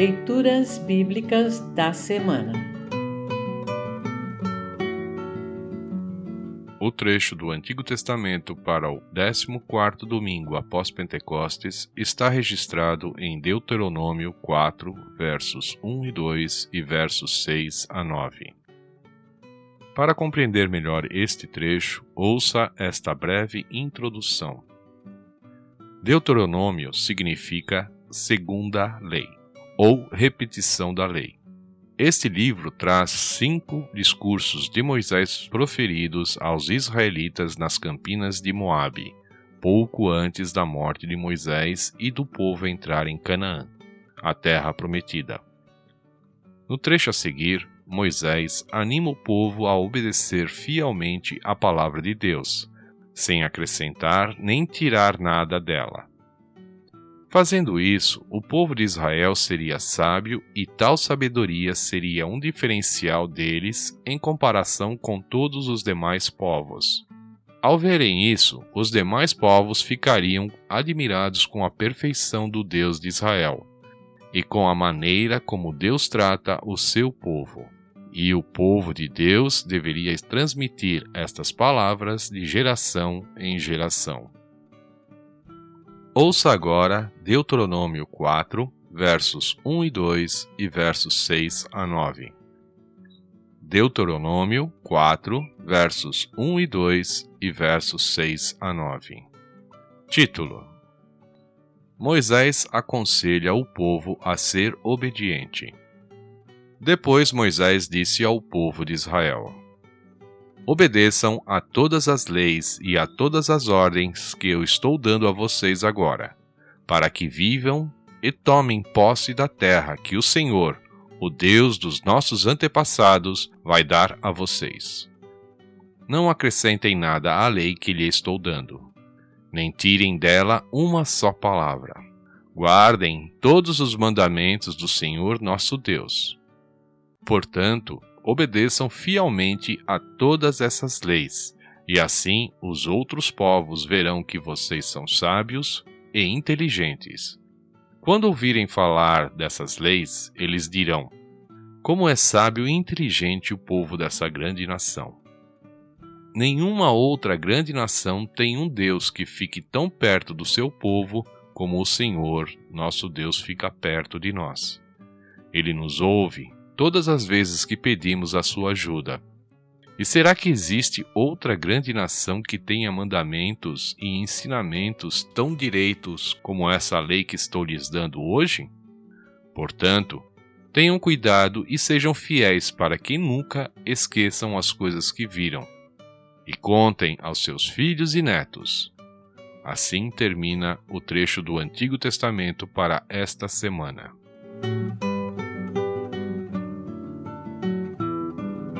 Leituras Bíblicas da Semana O trecho do Antigo Testamento para o 14º domingo após Pentecostes está registrado em Deuteronômio 4, versos 1 e 2 e versos 6 a 9. Para compreender melhor este trecho, ouça esta breve introdução. Deuteronômio significa segunda lei, ou repetição da lei. Este livro traz cinco discursos de Moisés proferidos aos israelitas nas campinas de Moabe, pouco antes da morte de Moisés e do povo entrar em Canaã, a terra prometida. No trecho a seguir, Moisés anima o povo a obedecer fielmente à palavra de Deus, sem acrescentar nem tirar nada dela. Fazendo isso, o povo de Israel seria sábio e tal sabedoria seria um diferencial deles em comparação com todos os demais povos. Ao verem isso, os demais povos ficariam admirados com a perfeição do Deus de Israel e com a maneira como Deus trata o seu povo. E o povo de Deus deveria transmitir estas palavras de geração em geração. Ouça agora Deuteronômio 4, versos 1 e 2 e versos 6 a 9. Deuteronômio 4, versos 1 e 2 e versos 6 a 9. Título: Moisés aconselha o povo a ser obediente. Depois Moisés disse ao povo de Israel: Obedeçam a todas as leis e a todas as ordens que eu estou dando a vocês agora, para que vivam e tomem posse da terra que o Senhor, o Deus dos nossos antepassados, vai dar a vocês. Não acrescentem nada à lei que lhe estou dando, nem tirem dela uma só palavra. Guardem todos os mandamentos do Senhor nosso Deus. Portanto, obedeçam fielmente a todas essas leis, e assim os outros povos verão que vocês são sábios e inteligentes. Quando ouvirem falar dessas leis, eles dirão: Como é sábio e inteligente o povo dessa grande nação. Nenhuma outra grande nação tem um Deus que fique tão perto do seu povo como o Senhor, nosso Deus, fica perto de nós. Ele nos ouve todas as vezes que pedimos a sua ajuda. E será que existe outra grande nação que tenha mandamentos e ensinamentos tão direitos como essa lei que estou lhes dando hoje? Portanto, tenham cuidado e sejam fiéis para que nunca esqueçam as coisas que viram, e contem aos seus filhos e netos. Assim termina o trecho do Antigo Testamento para esta semana.